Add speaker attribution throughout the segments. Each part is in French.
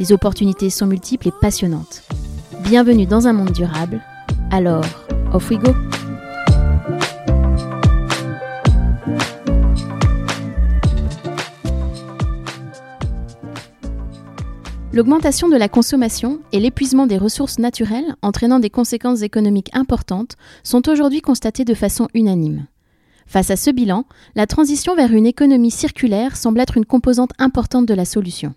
Speaker 1: Les opportunités sont multiples et passionnantes. Bienvenue dans un monde durable. Alors, off we go! L'augmentation de la consommation et l'épuisement des ressources naturelles, entraînant des conséquences économiques importantes, sont aujourd'hui constatés de façon unanime. Face à ce bilan, la transition vers une économie circulaire semble être une composante importante de la solution.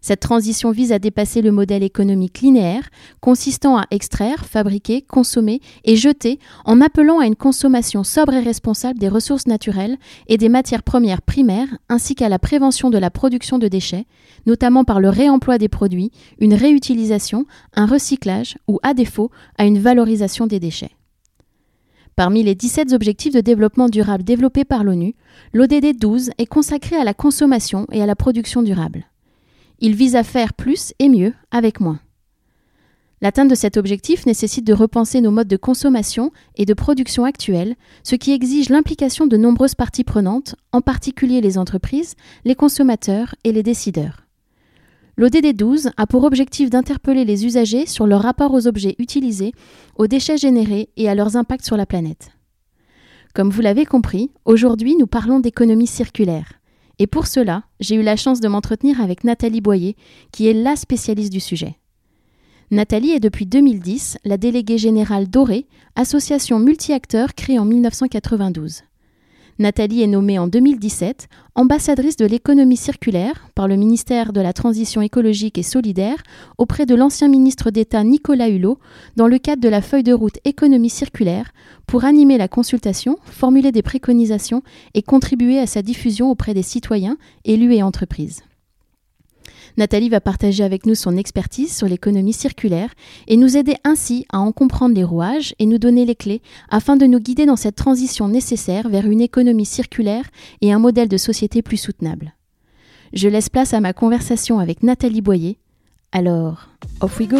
Speaker 1: Cette transition vise à dépasser le modèle économique linéaire, consistant à extraire, fabriquer, consommer et jeter en appelant à une consommation sobre et responsable des ressources naturelles et des matières premières primaires, ainsi qu'à la prévention de la production de déchets, notamment par le réemploi des produits, une réutilisation, un recyclage ou, à défaut, à une valorisation des déchets. Parmi les 17 objectifs de développement durable développés par l'ONU, l'ODD 12 est consacré à la consommation et à la production durable. Il vise à faire plus et mieux avec moins. L'atteinte de cet objectif nécessite de repenser nos modes de consommation et de production actuels, ce qui exige l'implication de nombreuses parties prenantes, en particulier les entreprises, les consommateurs et les décideurs. L'ODD 12 a pour objectif d'interpeller les usagers sur leur rapport aux objets utilisés, aux déchets générés et à leurs impacts sur la planète. Comme vous l'avez compris, aujourd'hui nous parlons d'économie circulaire. Et pour cela, j'ai eu la chance de m'entretenir avec Nathalie Boyer, qui est la spécialiste du sujet. Nathalie est depuis 2010 la déléguée générale Doré, association multi-acteurs créée en 1992. Nathalie est nommée en 2017 ambassadrice de l'économie circulaire par le ministère de la Transition écologique et solidaire auprès de l'ancien ministre d'État Nicolas Hulot dans le cadre de la feuille de route économie circulaire pour animer la consultation, formuler des préconisations et contribuer à sa diffusion auprès des citoyens, élus et entreprises. Nathalie va partager avec nous son expertise sur l'économie circulaire et nous aider ainsi à en comprendre les rouages et nous donner les clés afin de nous guider dans cette transition nécessaire vers une économie circulaire et un modèle de société plus soutenable. Je laisse place à ma conversation avec Nathalie Boyer. Alors, off we go!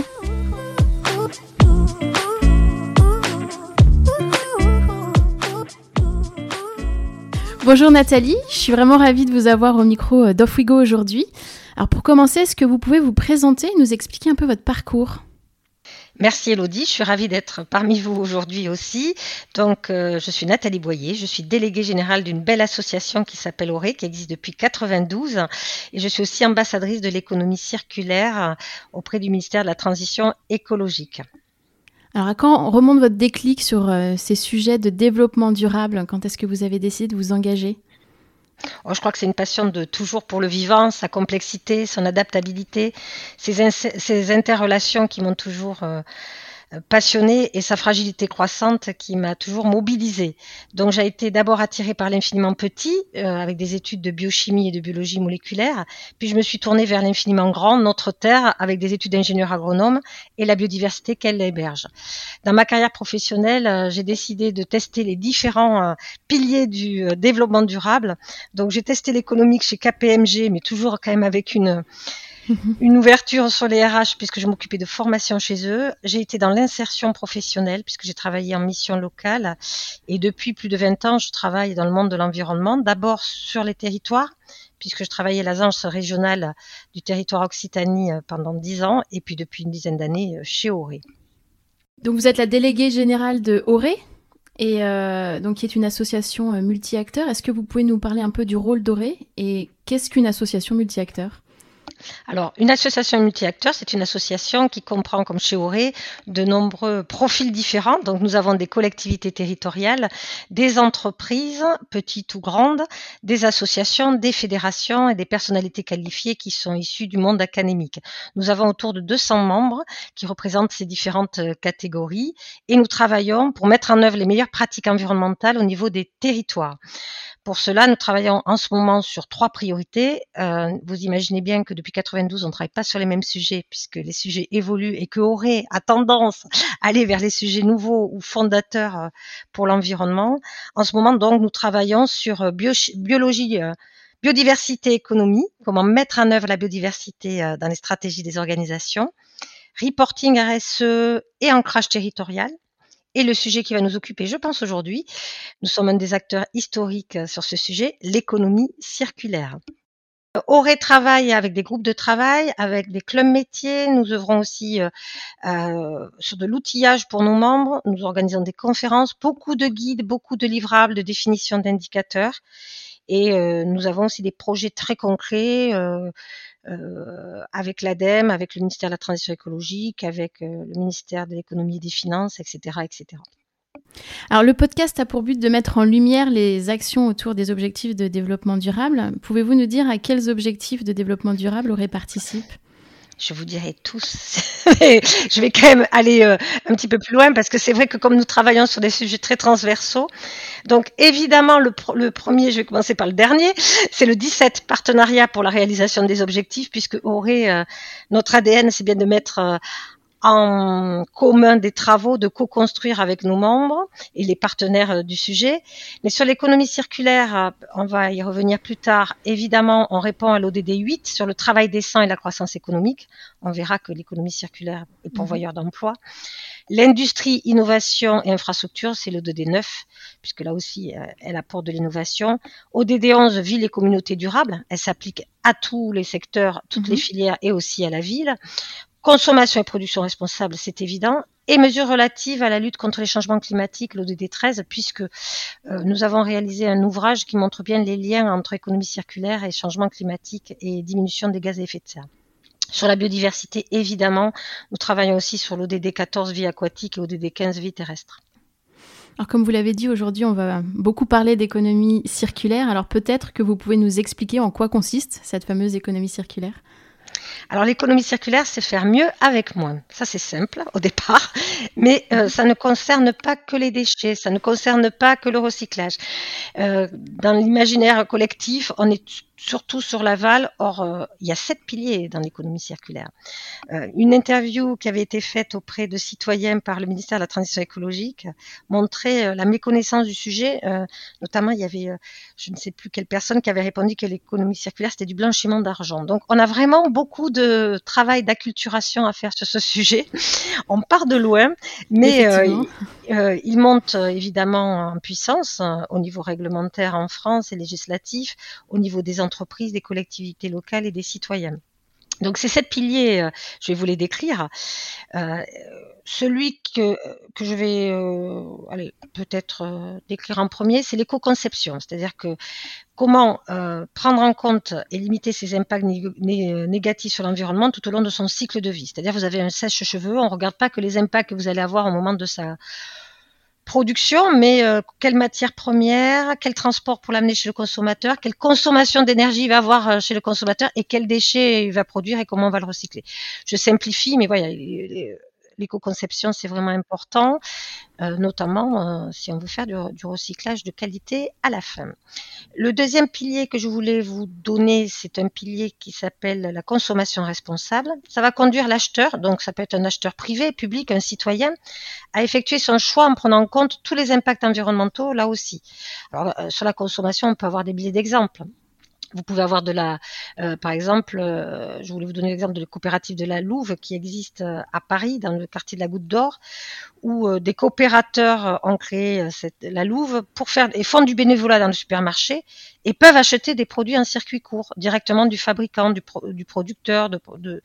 Speaker 1: Bonjour Nathalie, je suis vraiment ravie de vous avoir au micro d'Off We Go aujourd'hui. Alors pour commencer, est-ce que vous pouvez vous présenter et nous expliquer un peu votre parcours?
Speaker 2: Merci Elodie, je suis ravie d'être parmi vous aujourd'hui aussi. Donc euh, je suis Nathalie Boyer, je suis déléguée générale d'une belle association qui s'appelle ORE, qui existe depuis 92 et je suis aussi ambassadrice de l'économie circulaire auprès du ministère de la Transition écologique.
Speaker 1: Alors à quand on remonte votre déclic sur euh, ces sujets de développement durable? Quand est-ce que vous avez décidé de vous engager?
Speaker 2: Oh, je crois que c'est une passion de toujours pour le vivant, sa complexité, son adaptabilité, ces, interrelations qui m'ont toujours euh, passionnée et sa fragilité croissante qui m'a toujours mobilisée. Donc j'ai été d'abord attirée par l'infiniment petit, euh, avec des études de biochimie et de biologie moléculaire, puis je me suis tournée vers l'infiniment grand, notre Terre, avec des études d'ingénieur agronome et la biodiversité qu'elle héberge. Dans ma carrière professionnelle, euh, j'ai décidé de tester les différents euh, piliers du développement durable. Donc j'ai testé l'économique chez KPMG, mais toujours quand même avec une une ouverture sur les RH puisque je m'occupais de formation chez eux. J'ai été dans l'insertion professionnelle puisque j'ai travaillé en mission locale et depuis plus de 20 ans, je travaille dans le monde de l'environnement, d'abord sur les territoires puisque je travaillais à l'agence régionale du territoire Occitanie euh, pendant 10 ans et puis depuis une dizaine d'années euh, chez Auré.
Speaker 1: Donc vous êtes la déléguée générale de Auré et euh, donc qui est une association multi-acteurs. Est-ce que vous pouvez nous parler un peu du rôle d'Auré et qu'est-ce qu'une association multi-acteurs?
Speaker 2: Alors, une association multi-acteurs, c'est une association qui comprend, comme chez Auré, de nombreux profils différents. Donc, nous avons des collectivités territoriales, des entreprises, petites ou grandes, des associations, des fédérations et des personnalités qualifiées qui sont issues du monde académique. Nous avons autour de 200 membres qui représentent ces différentes euh, catégories et nous travaillons pour mettre en œuvre les meilleures pratiques environnementales au niveau des territoires. Pour cela, nous travaillons en ce moment sur trois priorités. Euh, vous imaginez bien que depuis 92, on ne travaille pas sur les mêmes sujets puisque les sujets évoluent et que Auré a tendance à aller vers les sujets nouveaux ou fondateurs euh, pour l'environnement. En ce moment, donc, nous travaillons sur euh, biologie, biodiversité, économie, comment mettre en œuvre la biodiversité dans les stratégies des organisations, reporting RSE et ancrage territorial et le sujet qui va nous occuper, je pense, aujourd'hui, nous sommes un des acteurs historiques euh, sur ce sujet, l'économie circulaire. Auré travaille avec des groupes de travail, avec des clubs métiers. Nous œuvrons aussi euh, euh, sur de l'outillage pour nos membres. Nous organisons des conférences, beaucoup de guides, beaucoup de livrables, de définitions d'indicateurs. Et euh, nous avons aussi des projets très concrets euh, euh, avec l'ADEME, avec le ministère de la Transition écologique, avec le ministère de l'économie et des finances, etc., etc.
Speaker 1: Alors le podcast a pour but de mettre en lumière les actions autour des objectifs de développement durable. Pouvez-vous nous dire à quels objectifs de développement durable aurait participé
Speaker 2: je vous dirai tous. je vais quand même aller euh, un petit peu plus loin parce que c'est vrai que comme nous travaillons sur des sujets très transversaux, donc évidemment le, premier, je vais commencer par le dernier, c'est le 17 partenariat pour la réalisation des objectifs puisque aurait euh, notre ADN, c'est bien de mettre euh, en commun des travaux, de co-construire avec nos membres et les partenaires euh, du sujet. Mais sur l'économie circulaire, euh, on va y revenir plus tard. Évidemment, on répond à l'ODD 8 sur le travail décent et la croissance économique. On verra que l'économie circulaire est pourvoyeur mhm. d'emplois. L'industrie, innovation et infrastructure, c'est l'ODD 9, puisque là aussi, euh, elle apporte de l'innovation. ODD 11, ville et communauté durable. Elle s'applique à tous les secteurs, toutes les mhm. filières et aussi à la ville. Consommation et production responsable, c'est évident. Et mesures relatives à la lutte contre les changements climatiques, l'ODD 13, puisque euh, nous avons réalisé un ouvrage qui montre bien les liens entre économie circulaire et changement climatique et diminution des gaz à effet de serre. Sur la biodiversité, évidemment, nous travaillons aussi sur l'ODD 14 vie aquatique et l'ODD 15 vie terrestre.
Speaker 1: Alors comme vous l'avez dit, aujourd'hui on va beaucoup parler d'économie circulaire. Alors peut-être que vous pouvez nous expliquer en quoi consiste cette fameuse économie circulaire?
Speaker 2: Alors l'économie circulaire, c'est faire mieux avec moins. Ça c'est simple au départ, mais euh, ça ne concerne pas que les déchets, ça ne concerne pas que le recyclage. Euh, dans l'imaginaire collectif, on est surtout sur l'aval. Or, euh, il y a sept piliers dans l'économie circulaire. Euh, une interview qui avait été faite auprès de citoyens par le ministère de la Transition écologique montrait euh, la méconnaissance du sujet. notamment, il y avait, je ne sais plus quelle personne qui avait répondu que l'économie circulaire, c'était du blanchiment d'argent. Donc, on a vraiment beaucoup de travail d'acculturation à faire sur ce sujet. on part de loin, mais il monte évidemment en puissance au niveau réglementaire en France et législatif, au niveau des entreprises, des collectivités locales et des citoyens. Donc ces sept piliers, euh, je vais vous les décrire. Euh, celui que, que je vais euh, peut-être décrire en premier, c'est l'éco-conception, c'est-à-dire que comment prendre en compte et limiter ses impacts négatifs sur l'environnement tout au long de son cycle de vie. C'est-à-dire vous avez un sèche-cheveux, on ne regarde pas que les impacts que vous allez avoir au moment de sa production, mais euh, quelle matière première, quel transport pour l'amener chez le consommateur, quelle consommation d'énergie il va avoir euh, chez le consommateur et quels déchets il va produire et comment on va le recycler. Je simplifie, mais voilà, l'éco-conception, c'est vraiment important, euh, notamment euh, si on veut faire du, recyclage de qualité à la fin. Le deuxième pilier que je voulais vous donner, c'est un pilier qui s'appelle la consommation responsable. Ça va conduire l'acheteur, donc ça peut être un acheteur privé, public, un citoyen, à effectuer son choix en prenant en compte tous les impacts environnementaux là aussi. Alors, euh, sur la consommation, on peut avoir des billets d'exemple. Vous pouvez avoir de la, euh, par exemple, euh, je voulais vous donner l'exemple de la coopérative de la Louve qui existe euh, à Paris, dans le quartier de la Goutte d'Or, où des coopérateurs ont créé cette, la Louve pour faire et font du bénévolat dans le supermarché et peuvent acheter des produits en circuit court directement du fabricant, du, du producteur, de, de,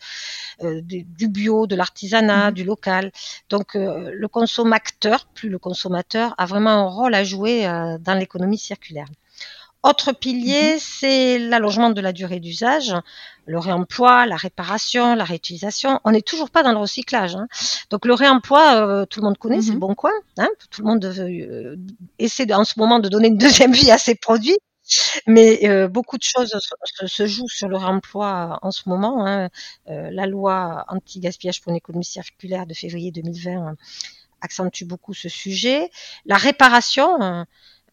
Speaker 2: du bio, de l'artisanat, mmh. du local. Donc le consommateur, plus le consommateur, a vraiment un rôle à jouer dans l'économie circulaire. Autre pilier, mhm. c'est l'allongement de la durée d'usage, le réemploi, la réparation, la réutilisation. On n'est toujours pas dans le recyclage. Hein. Donc le réemploi, euh, tout le monde connaît, c'est le mhm. bon coin. Hein. Tout le monde euh, essaie en ce moment de donner une deuxième vie à ses produits. Mais euh, beaucoup de choses se, jouent sur le réemploi en ce moment. Hein. la loi anti-gaspillage pour une économie circulaire de février 2020 accentue beaucoup ce sujet. La réparation,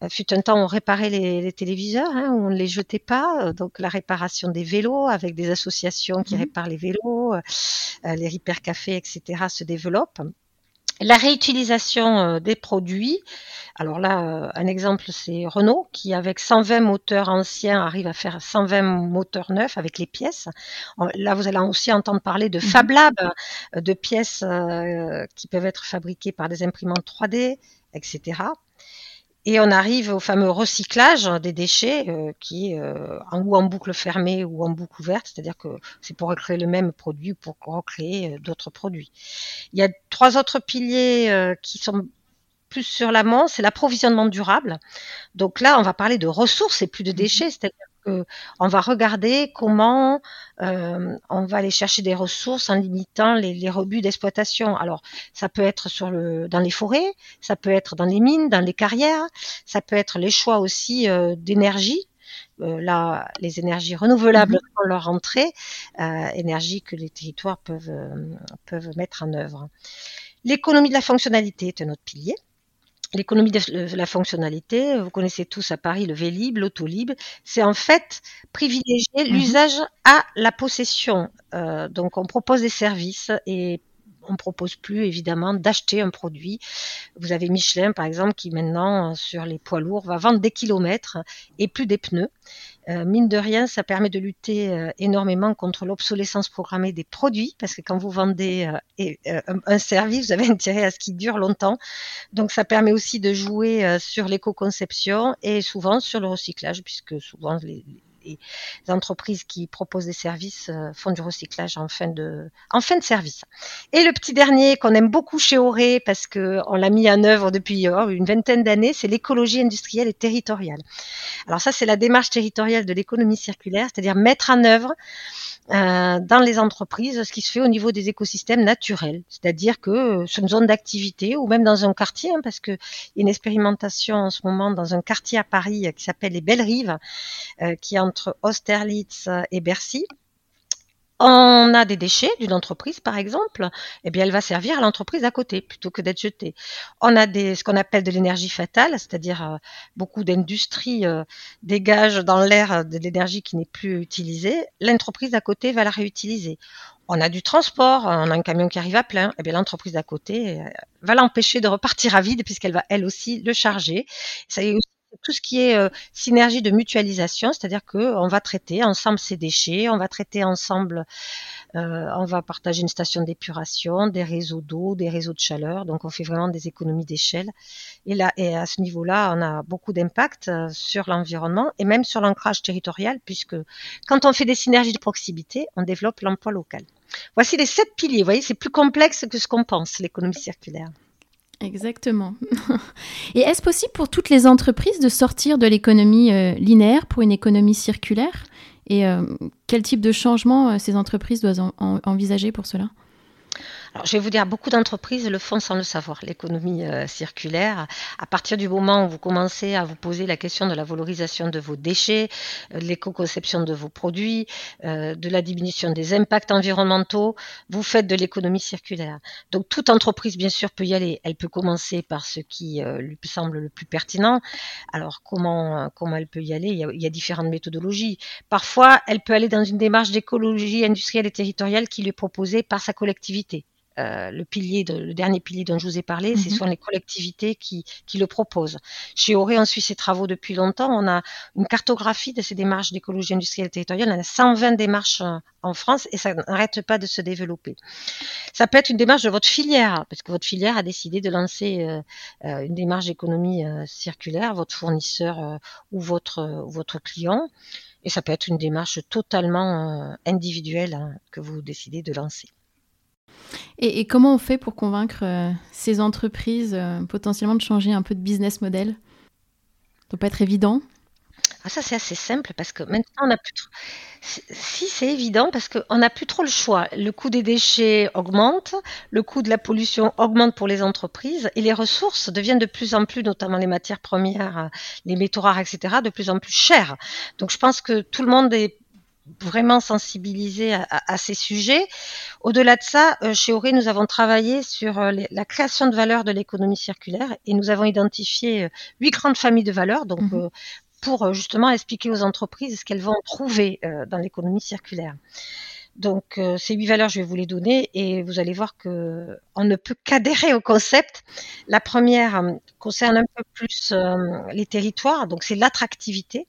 Speaker 2: fut un temps où on réparait les, téléviseurs, hein, où on ne les jetait pas. Donc la réparation des vélos avec des associations qui mmh réparent les vélos, les repair cafés, etc. se développent. La réutilisation euh, des produits. Alors là, euh, un exemple, c'est Renault qui, avec 120 moteurs anciens, arrive à faire 120 moteurs neufs avec les pièces. Là, vous allez aussi entendre parler de mhm. Fab Lab, euh, de pièces qui peuvent être fabriquées par des imprimantes 3D, etc. Et on arrive au fameux recyclage des déchets, euh, qui est euh, en, ou en boucle fermée ou en boucle ouverte, c'est-à-dire que c'est pour recréer le même produit, pour recréer euh, d'autres produits. Il y a trois autres piliers qui sont plus sur l'amont, c'est l'approvisionnement durable. Donc là, on va parler de ressources et plus de mmh déchets, c'est-à-dire on va regarder comment euh, on va aller chercher des ressources en limitant les, rebuts d'exploitation. Alors, ça peut être sur le, dans les forêts, ça peut être dans les mines, dans les carrières, ça peut être les choix aussi euh, d'énergie. Euh, là, les énergies renouvelables mmh leur entrée, énergie que les territoires peuvent, peuvent mettre en œuvre. L'économie de la fonctionnalité est un autre pilier. L'économie de la fonctionnalité, vous connaissez tous à Paris le Vélib, l'autolib, c'est en fait privilégier mmh l'usage à la possession. Euh, donc on propose des services et on propose plus évidemment d'acheter un produit. Vous avez Michelin par exemple qui maintenant sur les poids lourds va vendre des kilomètres et plus des pneus. Euh, mine de rien, ça permet de lutter euh, énormément contre l'obsolescence programmée des produits, parce que quand vous vendez euh, un, service, vous avez intérêt à ce qu'il dure longtemps. Donc ça permet aussi de jouer sur l'éco-conception et souvent sur le recyclage, puisque souvent les, les entreprises qui proposent des services euh, font du recyclage en fin de, service. Et le petit dernier qu'on aime beaucoup chez Auré parce qu'on l'a mis en œuvre depuis oh, une vingtaine d'années, c'est l'écologie industrielle et territoriale. Alors ça, c'est la démarche territoriale de l'économie circulaire, c'est-à-dire mettre en œuvre euh, dans les entreprises ce qui se fait au niveau des écosystèmes naturels, c'est-à-dire que euh, sur une zone d'activité ou même dans un quartier, hein, parce qu'il y a une expérimentation en ce moment dans un quartier à Paris qui s'appelle les Belles Rives, qui est entre Austerlitz et Bercy on a des déchets d'une entreprise, par exemple, eh bien, elle va servir à l'entreprise à côté plutôt que d'être jetée. On a des, ce qu'on appelle de l'énergie fatale, c'est-à-dire euh, beaucoup d'industries euh, dégagent dans l'air de l'énergie qui n'est plus utilisée. L'entreprise à côté va la réutiliser. On a du transport, on a un camion qui arrive à plein, eh bien l'entreprise d'à côté euh, va l'empêcher de repartir à vide puisqu'elle va elle aussi le charger. Tout ce qui est euh, synergie de mutualisation, c'est-à-dire qu'on va traiter ensemble ces déchets, on va traiter ensemble, euh, on va partager une station d'épuration, des réseaux d'eau, des réseaux de chaleur, donc on fait vraiment des économies d'échelle. Et là, et à ce niveau-là, on a beaucoup d'impact euh, sur l'environnement et même sur l'ancrage territorial, puisque quand on fait des synergies de proximité, on développe l'emploi local. Voici les sept piliers. Vous voyez, c'est plus complexe que ce qu'on pense, l'économie circulaire.
Speaker 1: Exactement. Et est-ce possible pour toutes les entreprises de sortir de l'économie euh, linéaire pour une économie circulaire? Et euh, quel type de changement euh, ces entreprises doivent envisager pour cela?
Speaker 2: Alors, je vais vous dire, beaucoup d'entreprises le font sans le savoir, l'économie euh, circulaire. À partir du moment où vous commencez à vous poser la question de la valorisation de vos déchets, euh, de l'éco-conception de vos produits, euh, de la diminution des impacts environnementaux, vous faites de l'économie circulaire. Donc, toute entreprise, bien sûr, peut y aller. Elle peut commencer par ce qui lui semble le plus pertinent. Alors, comment, comment elle peut y aller? Il y, a, il y a différentes méthodologies. Parfois, elle peut aller dans une démarche d'écologie industrielle et territoriale qui lui est proposée par sa collectivité. Euh, le pilier, de, le dernier pilier dont je vous ai parlé, ce mhm. sont les collectivités qui, qui, le proposent. Chez Auré, on suit ces travaux depuis longtemps. On a une cartographie de ces démarches d'écologie industrielle et territoriale. On a 120 démarches euh, en France et ça n'arrête pas de se développer. Ça peut être une démarche de votre filière, parce que votre filière a décidé de lancer euh, une démarche d'économie circulaire, votre fournisseur ou votre, votre client. Et ça peut être une démarche totalement individuelle hein, que vous décidez de lancer.
Speaker 1: Et, comment on fait pour convaincre euh, ces entreprises euh, potentiellement de changer un peu de business model? Ça doit pas être évident.
Speaker 2: Ah, ça, c'est assez simple parce que maintenant, on n'a plus trop. Si, c'est évident parce qu'on n'a plus trop le choix. Le coût des déchets augmente, le coût de la pollution augmente pour les entreprises et les ressources deviennent de plus en plus, notamment les matières premières, les métaux rares, etc., de plus en plus chères. Donc, je pense que tout le monde est vraiment sensibilisés à, ces sujets. Au-delà de ça, chez Auré, nous avons travaillé sur la création de valeur de l'économie circulaire et nous avons identifié huit grandes familles de valeurs. Donc, mmh pour justement expliquer aux entreprises ce qu'elles vont trouver dans l'économie circulaire. Donc euh, ces huit valeurs, je vais vous les donner et vous allez voir que on ne peut qu'adhérer au concept. La première euh, concerne un peu plus euh, les territoires, donc c'est l'attractivité.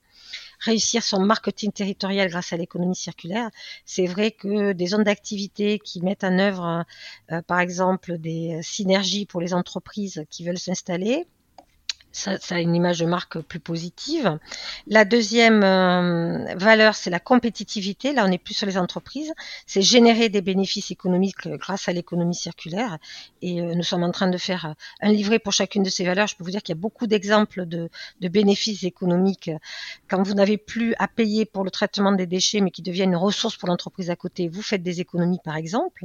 Speaker 2: Réussir son marketing territorial grâce à l'économie circulaire. C'est vrai que des zones d'activité qui mettent en œuvre, par exemple, des synergies pour les entreprises qui veulent s'installer, ça, a une image de marque plus positive. La deuxième euh, valeur, c'est la compétitivité. Là, on est plus sur les entreprises. C'est générer des bénéfices économiques euh, grâce à l'économie circulaire. Et euh, nous sommes en train de faire un livret pour chacune de ces valeurs. Je peux vous dire qu'il y a beaucoup d'exemples de, de, bénéfices économiques quand vous n'avez plus à payer pour le traitement des déchets, mais qui deviennent une ressource pour l'entreprise à côté. Vous faites des économies, par exemple.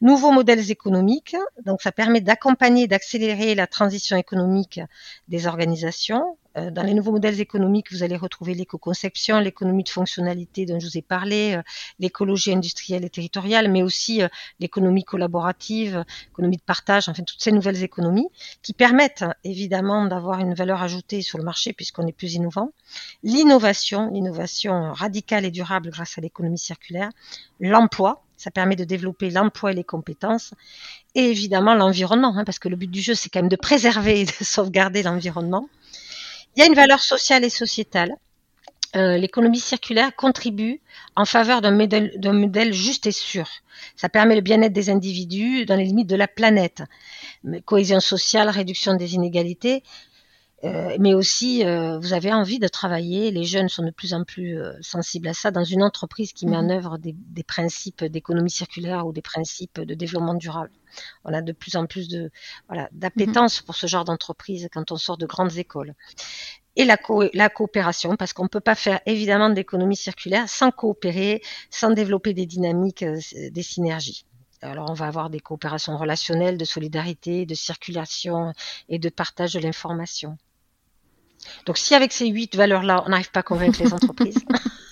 Speaker 2: Nouveaux modèles économiques. Donc, ça permet d'accompagner, d'accélérer la transition économique des organisations. Euh, dans les nouveaux modèles économiques, vous allez retrouver l'éco-conception, l'économie de fonctionnalité dont je vous ai parlé, euh, l'écologie industrielle et territoriale, mais aussi euh, l'économie collaborative, l'économie de partage, enfin toutes ces nouvelles économies qui permettent évidemment d'avoir une valeur ajoutée sur le marché puisqu'on est plus innovant. L'innovation, l'innovation radicale et durable grâce à l'économie circulaire, l'emploi, ça permet de développer l'emploi et les compétences. Et évidemment, l'environnement, hein, parce que le but du jeu, c'est quand même de préserver et de sauvegarder l'environnement. Il y a une valeur sociale et sociétale. Euh, l'économie circulaire contribue en faveur d'un modèle, modèle, juste et sûr. Ça permet le bien-être des individus dans les limites de la planète. Cohésion sociale, réduction des inégalités. Euh, mais aussi, euh, vous avez envie de travailler. Les jeunes sont de plus en plus euh, sensibles à ça dans une entreprise qui met en mhm. œuvre des, principes d'économie circulaire ou des principes de développement durable. On a de plus en plus de voilà d'appétence pour ce genre d'entreprise quand on sort de grandes écoles. Et la, la coopération, parce qu'on ne peut pas faire évidemment d'économie circulaire sans coopérer, sans développer des dynamiques, des synergies. Alors, on va avoir des coopérations relationnelles, de solidarité, de circulation et de partage de l'information. Donc si avec ces huit valeurs-là, on n'arrive pas à convaincre les entreprises,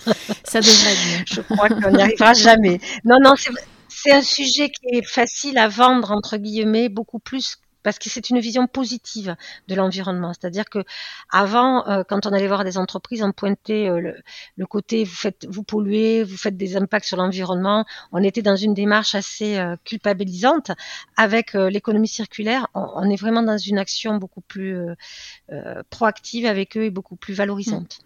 Speaker 1: ça devrait être
Speaker 2: Je crois qu'on n'y arrivera jamais. Non, non, c'est un sujet qui est facile à vendre entre guillemets, beaucoup plus parce que c'est une vision positive de l'environnement. C'est-à-dire que avant, euh, quand on allait voir des entreprises, on pointait euh, le, côté vous faites, vous polluez, vous faites des impacts sur l'environnement. On était dans une démarche assez euh, culpabilisante. Avec l'économie circulaire, on, est vraiment dans une action beaucoup plus proactive avec eux et beaucoup plus valorisante.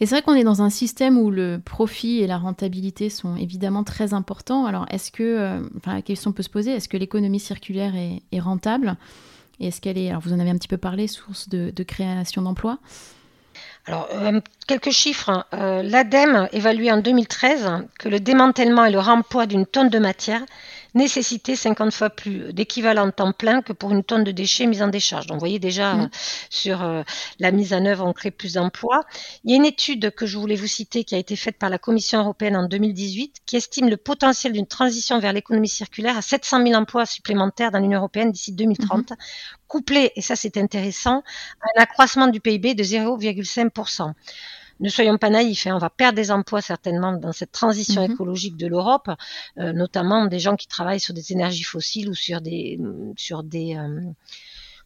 Speaker 1: Et c'est vrai qu'on est dans un système où le profit et la rentabilité sont évidemment très importants. Alors, est-ce que, enfin, la question peut se poser, est-ce que l'économie circulaire est, est rentable? Et est-ce qu'elle est, alors vous en avez un petit peu parlé, source de, création d'emplois?
Speaker 2: Alors, euh, quelques chiffres. Hein. Euh, L'ADEME évaluait en 2013 que le démantèlement et le remploi d'une tonne de matière nécessiter 50 fois plus d'équivalent temps plein que pour une tonne de déchets mise en décharge. Donc, vous voyez déjà mm. euh, sur euh, la mise en œuvre, on crée plus d'emplois. Il y a une étude que je voulais vous citer qui a été faite par la Commission européenne en 2018 qui estime le potentiel d'une transition vers l'économie circulaire à 700 000 emplois supplémentaires dans l'Union européenne d'ici 2030, mm-hmm. couplé, et ça c'est intéressant, à un accroissement du PIB de 0,5% ne soyons pas naïfs, hein, on va perdre des emplois certainement dans cette transition mhm. écologique de l'Europe, euh, notamment des gens qui travaillent sur des énergies fossiles ou sur des, sur des euh,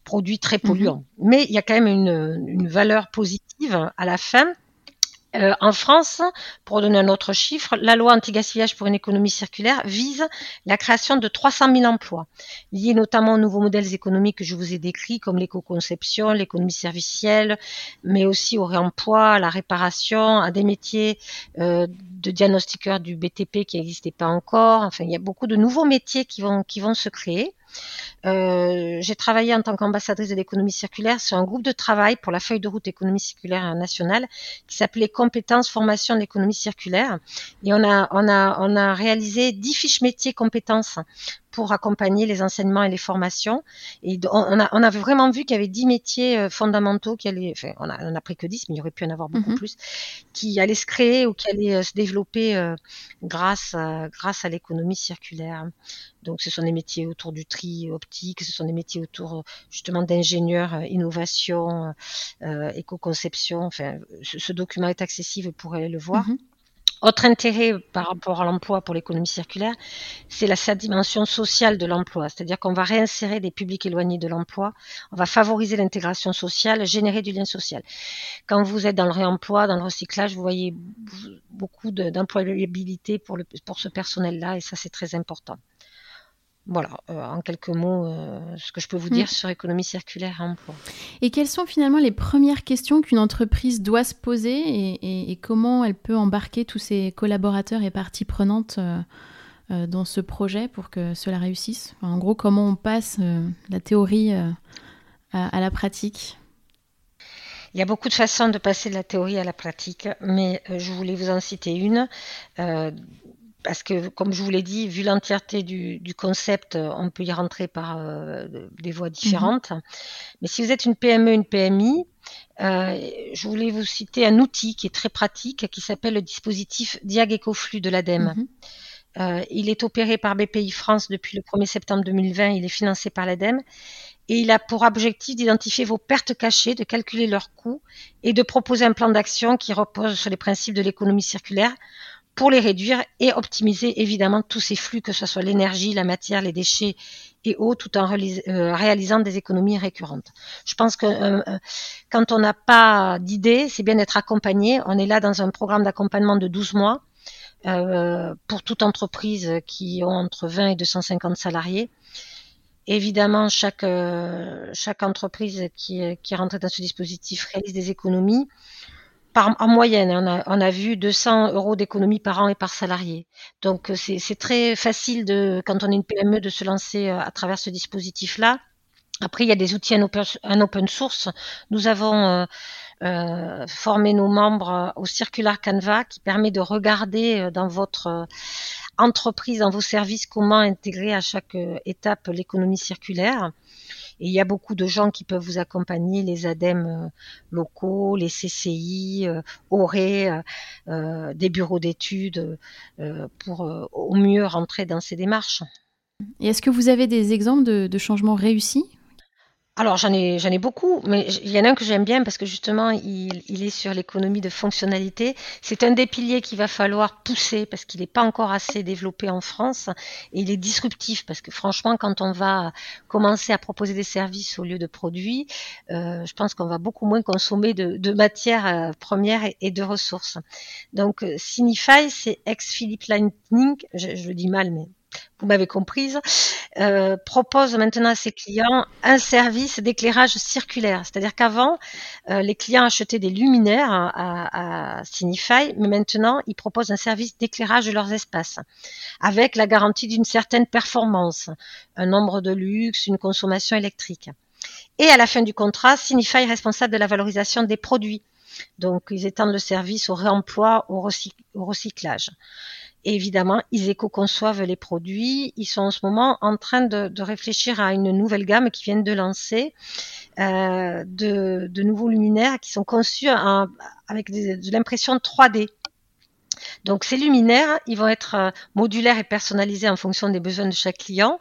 Speaker 2: produits très polluants. Mhm. Mais il y a quand même une, une valeur positive à la fin euh, en France, pour donner un autre chiffre, la loi anti-gaspillage pour une économie circulaire vise la création de 300 000 emplois, liés notamment aux nouveaux modèles économiques que je vous ai décrits, comme l'éco-conception, l'économie servicielle, mais aussi au réemploi, à la réparation, à des métiers euh, de diagnostiqueurs du BTP qui n'existaient pas encore. Enfin, il y a beaucoup de nouveaux métiers qui vont, qui vont se créer. Euh, j'ai travaillé en tant qu'ambassadrice de l'économie circulaire sur un groupe de travail pour la feuille de route économie circulaire nationale qui s'appelait compétences formation de l'économie circulaire. Et on a on a on a réalisé dix fiches métiers compétences pour accompagner les enseignements et les formations. Et on a, on vraiment vu qu'il y avait dix métiers euh, fondamentaux qui allaient, enfin, on a, on a pris que dix, mais il y aurait pu en avoir beaucoup mhm. plus, qui allaient se créer ou qui allaient euh, se développer euh, grâce à, grâce à l'économie circulaire. Donc, ce sont des métiers autour du tri optique, ce sont des métiers autour justement d'ingénieurs, innovation, éco-conception. Enfin, ce, document est accessible, vous pourrez le voir. Mhm. Autre intérêt par rapport à l'emploi pour l'économie circulaire, c'est la dimension sociale de l'emploi. C'est-à-dire qu'on va réinsérer des publics éloignés de l'emploi, on va favoriser l'intégration sociale, générer du lien social. Quand vous êtes dans le réemploi, dans le recyclage, vous voyez beaucoup d'employabilité pour, pour ce personnel-là et ça c'est très important. Voilà, euh, en quelques mots, euh, ce que je peux vous dire mm. sur économie circulaire et emploi.
Speaker 1: Et quelles sont finalement les premières questions qu'une entreprise doit se poser et, comment elle peut embarquer tous ses collaborateurs et parties prenantes euh, dans ce projet pour que cela réussisse? En gros, comment on passe la théorie à, la pratique?
Speaker 2: Il y a beaucoup de façons de passer de la théorie à la pratique, mais je voulais vous en citer une parce que, comme je vous l'ai dit, vu l'entièreté du, concept, on peut y rentrer par euh, des voies différentes. Mhm. Mais si vous êtes une PME, une PMI, euh, je voulais vous citer un outil qui est très pratique, qui s'appelle le dispositif Diag Ecoflux de l'ADEME. Mhm. Euh, il est opéré par BPI France depuis le 1er septembre 2020. Il est financé par l'ADEME. Et il a pour objectif d'identifier vos pertes cachées, de calculer leurs coûts et de proposer un plan d'action qui repose sur les principes de l'économie circulaire pour les réduire et optimiser évidemment tous ces flux, que ce soit l'énergie, la matière, les déchets et eau, tout en euh, réalisant des économies récurrentes. Je pense que euh, euh, quand on n'a pas d'idée, c'est bien d'être accompagné. On est là dans un programme d'accompagnement de 12 mois pour toute entreprise qui ont entre 20 et 250 salariés. Évidemment, chaque, entreprise qui, qui rentre dans ce dispositif réalise des économies en moyenne, on a, vu 200 euros d'économie par an et par salarié. Donc euh, c'est très facile de, quand on est une PME de se lancer euh, à travers ce dispositif-là. Après, il y a des outils en open, source. Nous avons euh, formé nos membres au Circular Canva qui permet de regarder dans votre entreprise, dans vos services, comment intégrer à chaque étape l'économie circulaire. Et il y a beaucoup de gens qui peuvent vous accompagner, les ADEME euh, locaux, les CCI, euh, ORE, euh, des bureaux d'études, pour au mieux rentrer dans ces démarches.
Speaker 1: Et est-ce que vous avez des exemples de changements réussis?
Speaker 2: Alors j'en ai j'en beaucoup, mais il y en a un que j'aime bien parce que justement il, est sur l'économie de fonctionnalité. C'est un des piliers qu'il va falloir pousser parce qu'il n'est pas encore assez développé en France et il est disruptif parce que franchement quand on va commencer à proposer des services au lieu de produits, euh, je pense qu'on va beaucoup moins consommer de, matières euh, premières et, de ressources. Donc euh, Signify, c'est ex Philippe Lightning, je, je le dis mal mais vous m'avez comprise, euh, propose maintenant à ses clients un service d'éclairage circulaire. C'est-à-dire qu'avant, euh, les clients achetaient des luminaires à, à, Signify, mais maintenant, ils proposent un service d'éclairage de leurs espaces, avec la garantie d'une certaine performance, un nombre de luxe, une consommation électrique. Et à la fin du contrat, Signify est responsable de la valorisation des produits. Donc, ils étendent le service au réemploi, au recyclage évidemment, ils éco-conçoivent les produits. Ils sont en ce moment en train de, réfléchir à une nouvelle gamme qui viennent de lancer euh, de, nouveaux luminaires qui sont conçus avec de l'impression 3D. Donc ces luminaires, ils vont être euh, modulaires et personnalisés en fonction des besoins de chaque client.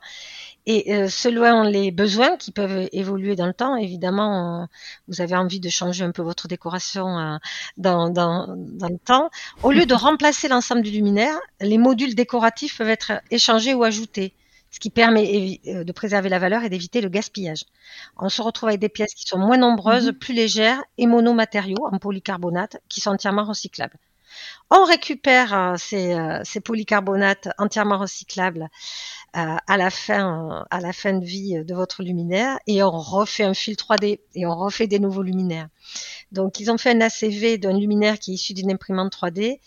Speaker 2: Et euh, selon les besoins qui peuvent évoluer dans le temps, évidemment, euh, vous avez envie de changer un peu votre décoration euh, dans, dans, dans, le temps. Au lieu de remplacer l'ensemble du luminaire, les modules décoratifs peuvent être échangés ou ajoutés, ce qui permet de préserver la valeur et d'éviter le gaspillage. On se retrouve avec des pièces qui sont moins nombreuses, mhm. plus légères et monomatériaux en polycarbonate qui sont entièrement recyclables. On récupère ces, ces polycarbonates entièrement recyclables à la fin, à la fin de vie de votre luminaire et on refait un fil 3D et on refait des nouveaux luminaires. Donc ils ont fait un ACV d'un luminaire qui est issu d'une imprimante 3D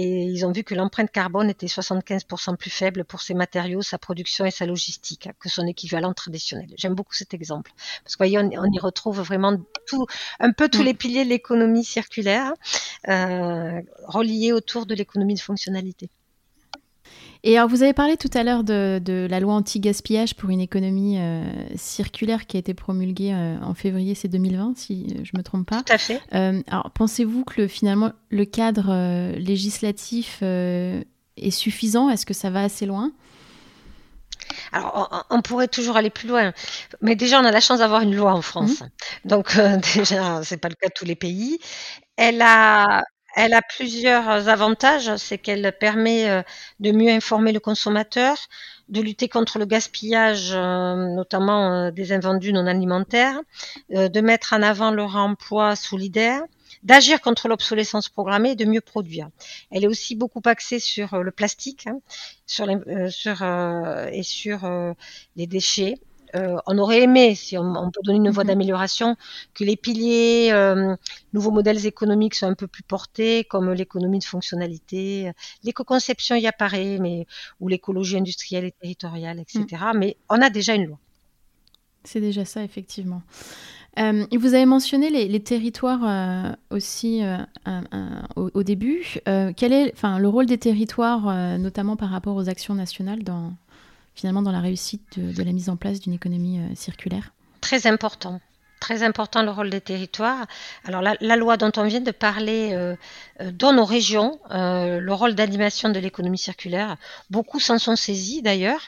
Speaker 2: et ils ont vu que l'empreinte carbone était 75% plus faible pour ses matériaux, sa production et sa logistique que son équivalent traditionnel. J'aime beaucoup cet exemple parce que voyez, on, y retrouve vraiment tout, un peu tous mm. les piliers de l'économie circulaire euh, reliés autour de l'économie de fonctionnalité.
Speaker 1: Et alors, vous avez parlé tout à l'heure de, la loi anti-gaspillage pour une économie euh, circulaire qui a été promulguée euh, en février, c'est 2020, si je ne me trompe pas.
Speaker 2: Tout à fait.
Speaker 1: Euh, alors, pensez-vous que finalement, le cadre législatif est suffisant? Est-ce que ça va assez loin?
Speaker 2: Alors, on, pourrait toujours aller plus loin, mais déjà, on a la chance d'avoir une loi en France. Mmh. Donc, déjà, c'est pas le cas de tous les pays. Elle a, elle a plusieurs avantages. C'est qu'elle permet euh, de mieux informer le consommateur, de lutter contre le gaspillage, euh, notamment euh, des invendus non alimentaires, de mettre en avant le remploi solidaire, d'agir contre l'obsolescence programmée et de mieux produire. Elle est aussi beaucoup axée sur le plastique, hein, et sur les déchets. Euh, on aurait aimé, si on, peut donner une voie mhm. d'amélioration, que les piliers euh, nouveaux modèles économiques soient un peu plus portés, comme l'économie de fonctionnalité. L'éco-conception y apparaît, mais ou l'écologie industrielle et territoriale, etc. Mm. Mais on a déjà une loi.
Speaker 1: C'est déjà ça, effectivement. Euh, vous avez mentionné les, territoires aussi au, au, début. quel est le rôle des territoires, notamment par rapport aux actions nationales dans, finalement dans la réussite de, la mise en place d'une économie euh, circulaire.
Speaker 2: Très important très important le rôle des territoires. Alors la, loi dont on vient de parler euh, euh, donne aux régions le rôle d'animation de l'économie circulaire. Beaucoup s'en sont saisis d'ailleurs.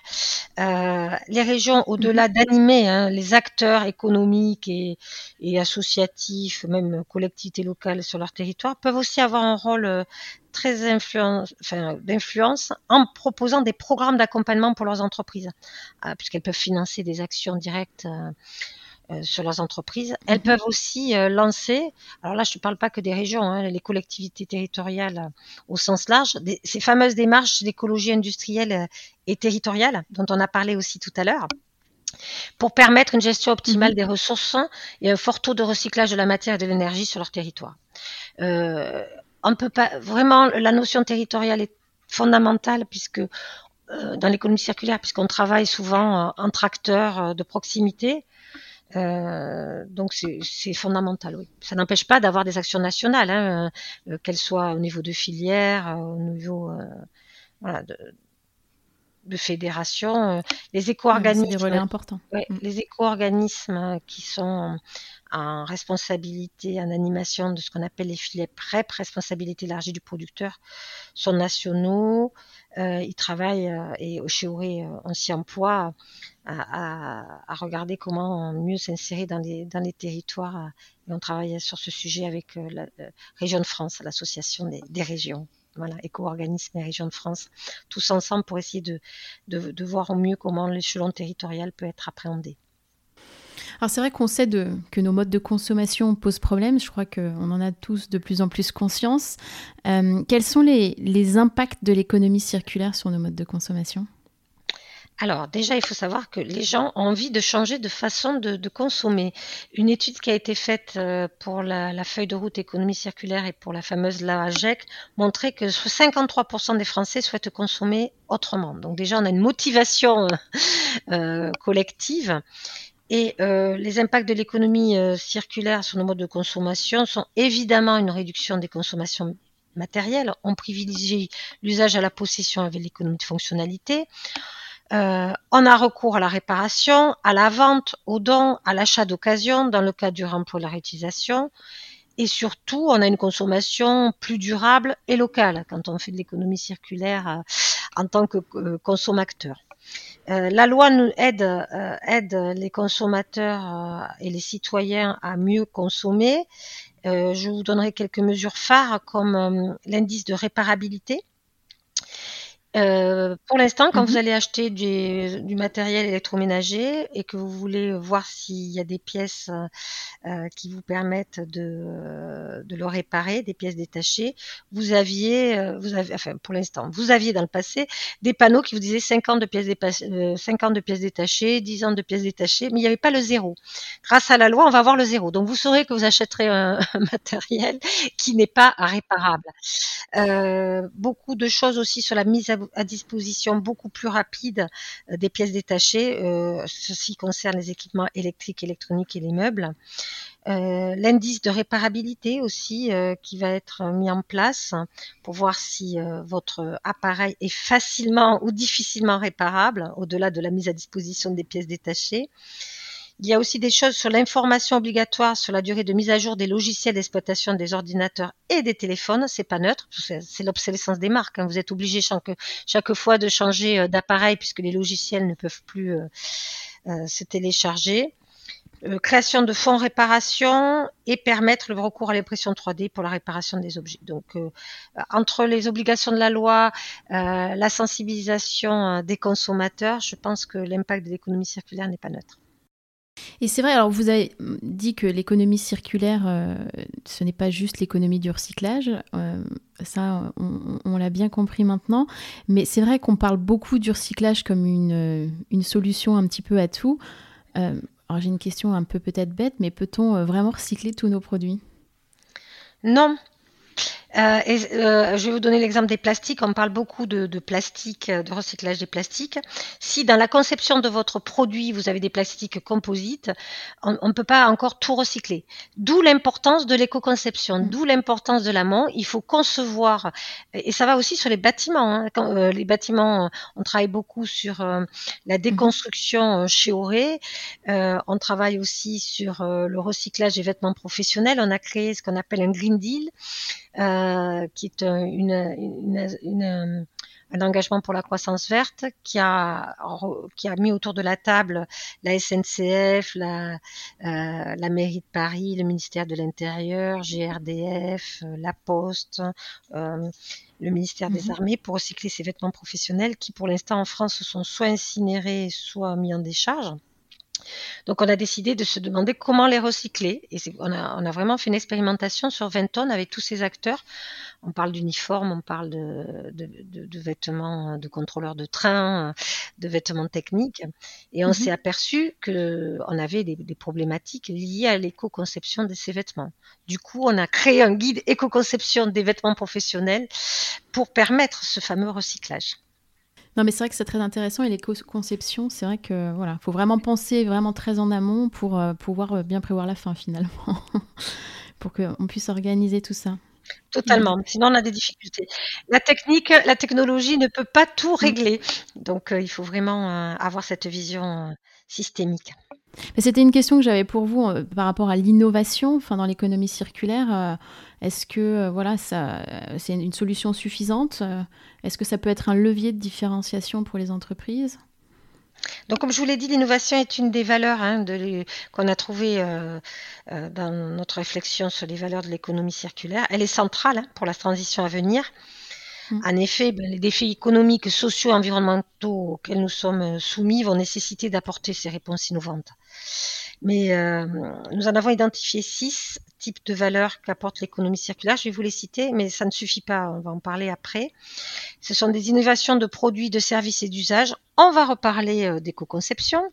Speaker 2: les régions, au-delà mhm. d'animer hein, les acteurs économiques et, et, associatifs, même collectivités locales sur leur territoire, peuvent aussi avoir un rôle très influence, enfin, d'influence en proposant des programmes d'accompagnement pour leurs entreprises, euh, puisqu'elles peuvent financer des actions directes euh, euh, sur leurs entreprises. Elles mhm. peuvent aussi lancer, alors là je ne parle pas que des régions, hein, les collectivités territoriales au sens large, ces fameuses démarches d'écologie industrielle et territoriale dont on a parlé aussi tout à l'heure pour permettre une gestion optimale mhm. des ressources et un fort taux de recyclage de la matière et de l'énergie sur leur territoire. Euh, on peut pas vraiment la notion territoriale est fondamentale puisque euh, dans l'économie circulaire, puisqu'on travaille souvent euh, en tracteur euh, de proximité, donc c'est fondamental. Oui. Ça n'empêche pas d'avoir des actions nationales, hein, qu'elles soient au niveau de filière, au niveau voilà, de, de fédération. les éco-organismes. Ouais, mm. Les éco-organismes qui sont en responsabilité, en animation de ce qu'on appelle les filets PREP, responsabilité élargie du producteur, sont nationaux. Euh, ils travaillent euh, et chez euh, on s'y emploie à, regarder comment mieux s'insérer dans les, territoires. Et on travaille sur ce sujet avec la, Région de France, l'association des, régions voilà, éco-organismes et régions de France, tous ensemble pour essayer de, voir au mieux comment l'échelon territorial peut être appréhendé.
Speaker 1: Alors c'est vrai qu'on sait que nos modes de consommation posent problème, je crois qu'on en a tous de plus en plus conscience. Euh, quels sont les, impacts de l'économie circulaire sur nos modes de consommation?
Speaker 2: Alors déjà, il faut savoir que les gens ont envie de changer de façon de, consommer. Une étude qui a été faite euh, pour la, feuille de route économie circulaire et pour la fameuse LAGEC montrait que 53% des Français souhaitent consommer autrement. Donc déjà, on a une motivation euh, collective. Et euh, les impacts de l'économie euh, circulaire sur nos modes de consommation sont évidemment une réduction des consommations matérielles. On privilégie l'usage à la possession avec l'économie de fonctionnalité. Euh, on a recours à la réparation, à la vente, au don, à l'achat d'occasion dans le cas du remploi et la réutilisation. Et surtout, on a une consommation plus durable et locale quand on fait de l'économie circulaire en tant que consommateur. Euh, la loi nous aide, euh, les consommateurs euh, et les citoyens à mieux consommer. je vous donnerai quelques mesures phares comme l'indice de réparabilité euh, pour l'instant, quand vous mhm. allez acheter du, du, matériel électroménager et que vous voulez voir s'il y a des pièces euh, qui vous permettent de, de, le réparer, des pièces détachées, vous aviez, euh, vous avez, enfin pour l'instant, vous aviez dans le passé des panneaux qui vous disaient 50 de pièces, 50 de pièces détachées, 10 ans de pièces détachées, mais il n'y avait pas le zéro. Grâce à la loi, on va avoir le zéro. Donc vous saurez que vous achèterez un, un matériel qui n'est pas réparable. beaucoup de choses aussi sur la mise à à disposition beaucoup plus rapide euh, des pièces détachées. Euh, ceci concerne les équipements électriques, électroniques et les meubles. Euh, l'indice de réparabilité aussi qui va être mis en place pour voir si votre appareil est facilement ou difficilement réparable au-delà de la mise à disposition des pièces détachées. Il y a aussi des choses sur l'information obligatoire sur la durée de mise à jour des logiciels d'exploitation des ordinateurs et des téléphones. C'est pas neutre, c'est l'obsolescence des marques. Hein. Vous êtes obligé chaque, fois de changer euh, d'appareil puisque les logiciels ne peuvent plus euh, euh, se télécharger. création de fonds réparation et permettre le recours à l'impression 3D pour la réparation des objets. Donc, entre les obligations de la loi, la sensibilisation des consommateurs, je pense que l'impact de l'économie circulaire n'est pas neutre.
Speaker 1: Et c'est vrai, alors vous avez dit que l'économie circulaire, ce n'est pas juste l'économie du recyclage, ça on, l'a bien compris maintenant, mais c'est vrai qu'on parle beaucoup du recyclage comme une, une, solution un petit peu à tout. Alors j'ai une question un peu peut-être bête, mais peut-on euh, vraiment recycler tous nos produits?
Speaker 2: Non, euh, et, euh, je vais vous donner l'exemple des plastiques. On parle beaucoup de, de, plastique, euh, de recyclage des plastiques. Si dans la conception de votre produit, vous avez des plastiques composites, on ne peut pas encore tout recycler. D'où l'importance de l'éco-conception, mmh. d'où l'importance de l'amont. Il faut concevoir, et ça va aussi sur les bâtiments. Hein. Quand, euh, les bâtiments, on travaille beaucoup sur euh, la mmh. déconstruction chez Auré. on travaille aussi sur le recyclage des vêtements professionnels. On a créé ce qu'on appelle un Green Deal. Euh, qui est une, une, un engagement pour la croissance verte qui a, qui a mis autour de la table la SNCF, la, euh, la mairie de Paris, le ministère de l'Intérieur, GRDF, euh, la Poste, euh, le ministère des mhm. Armées pour recycler ces vêtements professionnels qui pour l'instant en France sont soit incinérés, soit mis en décharge. Donc on a décidé de se demander comment les recycler. Et on a, on a, vraiment fait une expérimentation sur 20 tonnes avec tous ces acteurs. On parle d'uniformes, on parle de, de, de, de, vêtements de contrôleurs de train, de vêtements techniques. Et on mhm. s'est aperçu qu'on avait des, des, problématiques liées à l'éco-conception de ces vêtements. Du coup, on a créé un guide éco-conception des vêtements professionnels pour permettre ce fameux recyclage.
Speaker 1: Non, mais c'est vrai que c'est très intéressant et l'éco-conception, c'est vrai que voilà, faut vraiment penser vraiment très en amont pour euh, pouvoir euh, bien prévoir la fin finalement, pour qu'on puisse organiser tout ça.
Speaker 2: Totalement. Sinon, on a des difficultés. La technique, la technologie ne peut pas tout mm. régler. Donc, euh, il faut vraiment avoir cette vision systémique.
Speaker 1: C'était une question que j'avais pour vous par rapport à l'innovation dans l'économie circulaire. Est-ce que euh, voilà, euh, c'est une solution suffisante euh, Est-ce que ça peut être un levier de différenciation pour les entreprises?
Speaker 2: Donc, comme je vous l'ai dit, l'innovation est une des valeurs hein, qu'on a trouvées dans notre réflexion sur les valeurs de l'économie circulaire. Elle est centrale hein, pour la transition à venir. Mm. En effet, ben, les défis économiques, sociaux, environnementaux auxquels nous sommes soumis vont nécessiter d'apporter ces réponses innovantes. Mais euh, nous en avons identifié six types de valeurs qu'apporte l'économie circulaire. Je vais vous les citer, mais ça ne suffit pas. On va en parler après. Ce sont des innovations de produits, de services et d'usages. On va reparler euh, d'éco-conception.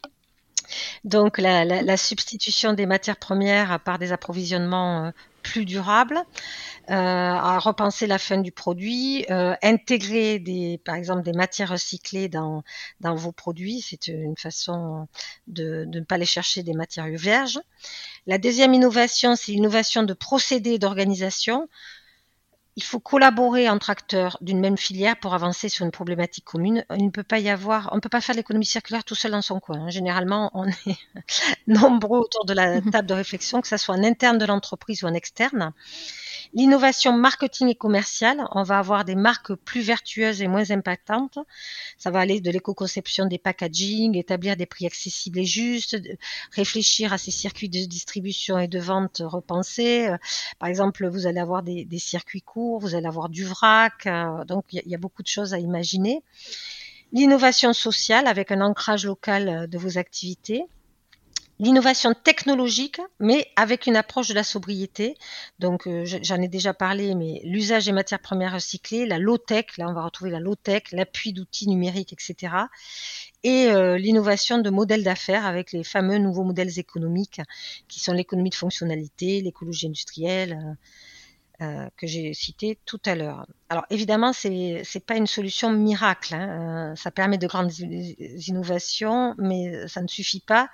Speaker 2: Donc la, substitution des matières premières par des approvisionnements euh, plus durables, euh, à repenser la fin du produit, euh, intégrer des, par exemple des matières recyclées dans, vos produits, c'est une façon de, ne pas aller chercher des matériaux vierges. La deuxième innovation, c'est l'innovation de procédés d'organisation il faut collaborer entre acteurs d'une même filière pour avancer sur une problématique commune. Il ne peut pas y avoir, on ne peut pas faire l'économie circulaire tout seul dans son coin. Généralement, on est nombreux autour de la table de réflexion, que ce soit en interne de l'entreprise ou en externe. L'innovation marketing et commerciale, on va avoir des marques plus vertueuses et moins impactantes. Ça va aller de l'éco-conception des packaging, établir des prix accessibles et justes, réfléchir à ces circuits de distribution et de vente repensés. Euh, par exemple, vous allez avoir des, circuits courts, vous allez avoir du vrac, euh, donc il y, a beaucoup de choses à imaginer. L'innovation sociale avec un ancrage local euh, de vos activités l'innovation technologique, mais avec une approche de la sobriété. Donc, euh, j'en ai déjà parlé, mais l'usage des matières premières recyclées, la low-tech, là on va retrouver la low-tech, l'appui d'outils numériques, etc. Et euh, l'innovation de modèles d'affaires avec les fameux nouveaux modèles économiques qui sont l'économie de fonctionnalité, l'écologie industrielle. Euh, euh, que j'ai cité tout à l'heure. Alors évidemment, c'est c'est pas une solution miracle. Hein. Euh, ça permet de grandes innovations, mais ça ne suffit pas.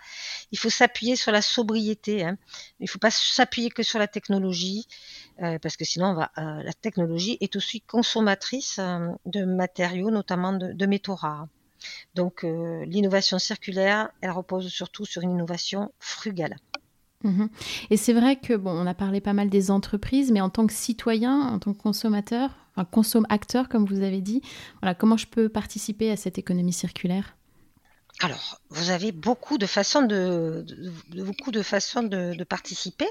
Speaker 2: Il faut s'appuyer sur la sobriété. Hein. Il ne faut pas s'appuyer que sur la technologie, euh, parce que sinon, la technologie est aussi consommatrice de matériaux, notamment de métaux rares. Donc l'innovation circulaire, elle repose surtout sur une innovation frugale.
Speaker 1: Mhm. Et c'est vrai que, bon, on a parlé pas mal des entreprises, mais en tant que citoyen, en tant que consommateur, enfin, consomme acteur, comme vous avez dit, voilà, comment je peux participer à cette économie circulaire?
Speaker 2: Alors, vous avez beaucoup de façons de, beaucoup de façons de, participer.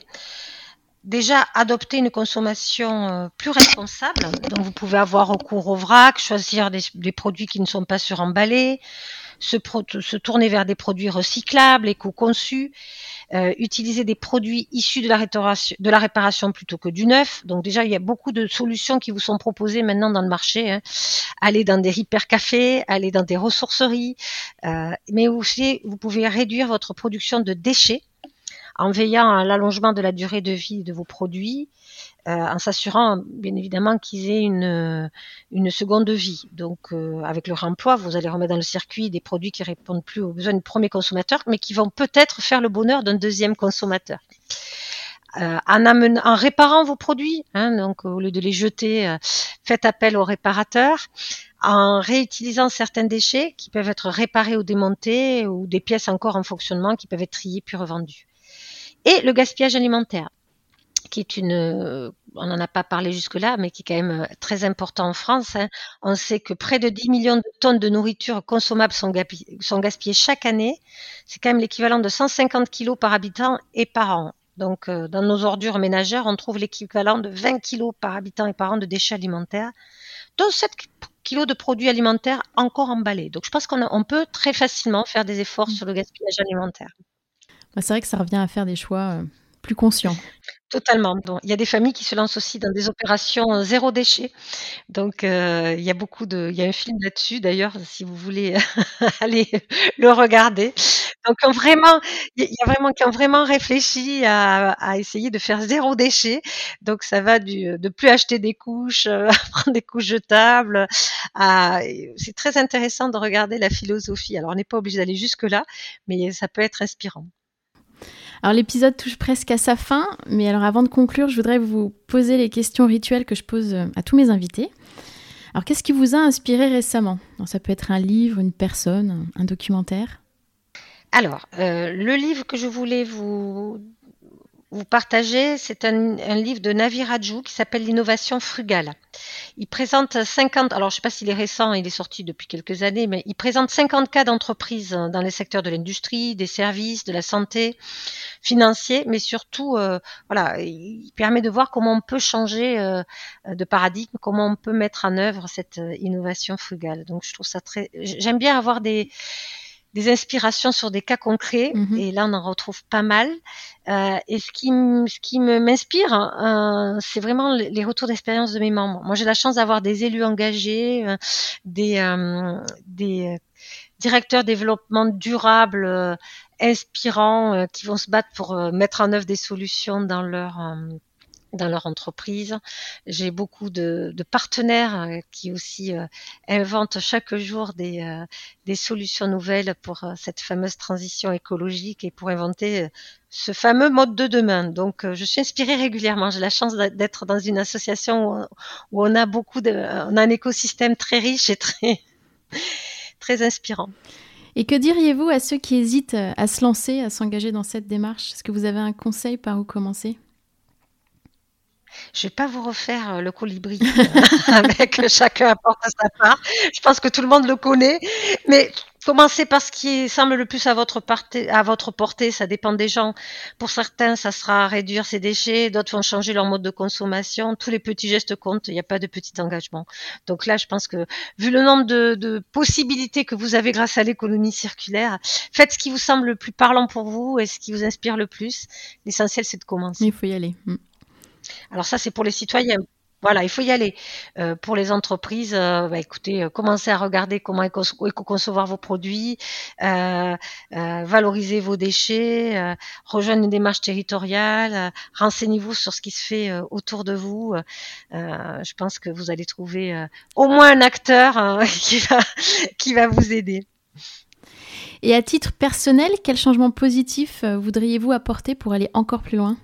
Speaker 2: Déjà, adopter une consommation euh, plus responsable. Donc, vous pouvez avoir recours au vrac, choisir des, produits qui ne sont pas suremballés, se, se tourner vers des produits recyclables, éco-conçus. Euh, utiliser des produits issus de la, réparation, de la réparation plutôt que du neuf. Donc déjà, il y a beaucoup de solutions qui vous sont proposées maintenant dans le marché. Hein. Aller dans des hypercafés, aller dans des ressourceries, euh, mais aussi vous pouvez réduire votre production de déchets en veillant à l'allongement de la durée de vie de vos produits, euh, en s'assurant bien évidemment qu'ils aient une, seconde vie. Donc euh, avec leur emploi, vous allez remettre dans le circuit des produits qui répondent plus aux besoins du premier consommateur, mais qui vont peut-être faire le bonheur d'un deuxième consommateur. Euh, en, réparant vos produits, hein, donc au lieu de les jeter, faites appel aux réparateurs en réutilisant certains déchets qui peuvent être réparés ou démontés ou des pièces encore en fonctionnement qui peuvent être triées puis revendues. Et le gaspillage alimentaire qui est une, on n'en a pas parlé jusque-là, mais qui est quand même euh, très important en France. Hein. On sait que près de 10 millions de tonnes de nourriture consommable sont, gaspillées chaque année. C'est quand même l'équivalent de 150 kilos par habitant et par an. Donc, euh, dans nos ordures ménagères, on trouve l'équivalent de 20 kilos par habitant et par an de déchets alimentaires, dont 7 kilos de produits alimentaires encore emballés. Donc, je pense qu'on peut très facilement faire des efforts mmh. sur le gaspillage alimentaire.
Speaker 1: Bah, c'est vrai que ça revient à faire des choix plus conscients.
Speaker 2: Totalement. Donc, il y a des familles qui se lancent aussi dans des opérations euh, zéro déchet. Donc, euh, il y a beaucoup de, il y a un film là-dessus d'ailleurs, si vous voulez aller le regarder. Donc, vraiment, il y a vraiment qui ont vraiment réfléchi à, essayer de faire zéro déchet. Donc, ça va du, de plus acheter des couches, à prendre des couches jetables. c'est très intéressant de regarder la philosophie. Alors, on n'est pas obligé d'aller jusque là, mais ça peut être inspirant.
Speaker 1: Alors l'épisode touche presque à sa fin, mais alors avant de conclure, je voudrais vous poser les questions rituelles que je pose euh, à tous mes invités. Alors qu'est-ce qui vous a inspiré récemment? Ça peut être un livre, une personne, un documentaire?
Speaker 2: Alors, euh, le livre que je voulais vous vous partagez, c'est un, livre de Navi Raju qui s'appelle L'innovation frugale. Il présente 50, alors je ne sais pas s'il est récent, il est sorti depuis quelques années, mais il présente 50 cas d'entreprises dans les secteurs de l'industrie, des services, de la santé, financiers, mais surtout, euh, voilà, il permet de voir comment on peut changer euh, de paradigme, comment on peut mettre en œuvre cette euh, innovation frugale. Donc je trouve ça très, j'aime bien avoir des des inspirations sur des cas concrets, mhm. et là on en retrouve pas mal. Euh, et ce qui, ce qui m'inspire, euh, c'est vraiment les retours d'expérience de mes membres. Moi j'ai la chance d'avoir des élus engagés, euh, des, euh, des directeurs développement durable inspirants qui vont se battre pour mettre en œuvre des solutions dans leur dans leur entreprise. J'ai beaucoup de, partenaires euh, qui aussi euh, inventent chaque jour des, euh, solutions nouvelles pour cette fameuse transition écologique et pour inventer ce fameux mode de demain. Donc, je suis inspirée régulièrement. J'ai la chance d'être dans une association où, on a beaucoup de, on a un écosystème très riche et très, très inspirant.
Speaker 1: Et que diriez-vous à ceux qui hésitent à se lancer, à s'engager dans cette démarche? Est-ce que vous avez un conseil par où commencer?
Speaker 2: Je vais pas vous refaire euh, le colibri euh, avec chacun apporte sa part. Je pense que tout le monde le connaît, mais commencez par ce qui semble le plus à votre, portée, à votre portée. Ça dépend des gens. Pour certains, ça sera réduire ses déchets. D'autres vont changer leur mode de consommation. Tous les petits gestes comptent. Il n'y a pas de petit engagement. Donc là, je pense que vu le nombre de, de possibilités que vous avez grâce à l'économie circulaire, faites ce qui vous semble le plus parlant pour vous et ce qui vous inspire le plus. L'essentiel, c'est de commencer.
Speaker 1: Il faut y aller. Mm.
Speaker 2: Alors ça, c'est pour les citoyens. Voilà, il faut y aller. Euh, pour les entreprises, euh, bah, écoutez, euh, commencez à regarder comment éco-concevoir vos produits, valoriser vos déchets, rejoindre une démarche territoriale, renseignez-vous sur ce qui se fait autour de vous. je pense que vous allez trouver au moins un acteur qui, va, qui va vous aider.
Speaker 1: Et à titre personnel, quel changement positif voudriez-vous apporter pour aller encore plus loin?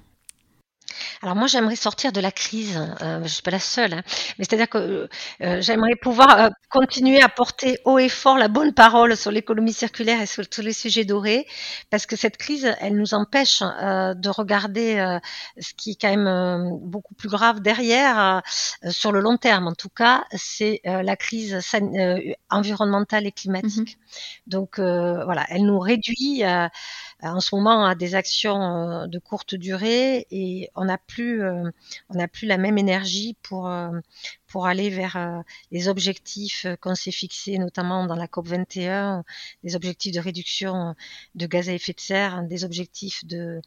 Speaker 2: Alors moi, j'aimerais sortir de la crise. Euh, je ne suis pas la seule, hein. mais c'est-à-dire que euh, j'aimerais pouvoir euh, continuer à porter haut et fort la bonne parole sur l'économie circulaire et sur tous les sujets dorés, parce que cette crise, elle nous empêche de regarder ce qui est quand même beaucoup plus grave derrière, sur le long terme. En tout cas, c'est la crise environnementale et climatique. Mmh Donc voilà, elle nous réduit en ce moment à des actions de courte durée et on n'a plus, euh, on n'a plus la même énergie pour euh, pour aller vers euh, les objectifs qu'on s'est fixés, notamment dans la COP 21, des objectifs de réduction de gaz à effet de serre, des objectifs de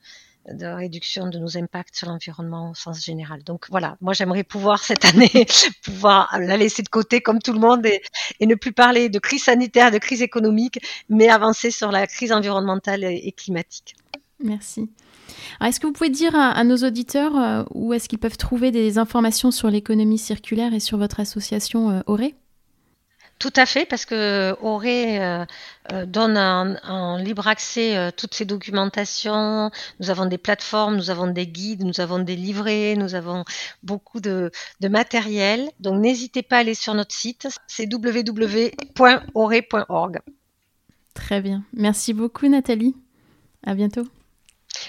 Speaker 2: de réduction de nos impacts sur l'environnement au sens général. Donc voilà, moi j'aimerais pouvoir cette année pouvoir la laisser de côté comme tout le monde et, ne plus parler de crise sanitaire, de crise économique, mais avancer sur la crise environnementale et, climatique.
Speaker 1: Merci. Est-ce que vous pouvez dire à, nos auditeurs euh, où est-ce qu'ils peuvent trouver des informations sur l'économie circulaire et sur votre association euh, Auré?
Speaker 2: Tout à fait, parce que Auré euh, donne en, libre accès toutes ces documentations. Nous avons des plateformes, nous avons des guides, nous avons des livrets, nous avons beaucoup de, de matériel. Donc n'hésitez pas à aller sur notre site, c'est www.auré.org.
Speaker 1: Très bien. Merci beaucoup Nathalie. À bientôt.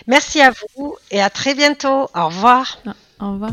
Speaker 2: Merci à vous et à très bientôt. Au revoir.
Speaker 1: Au revoir.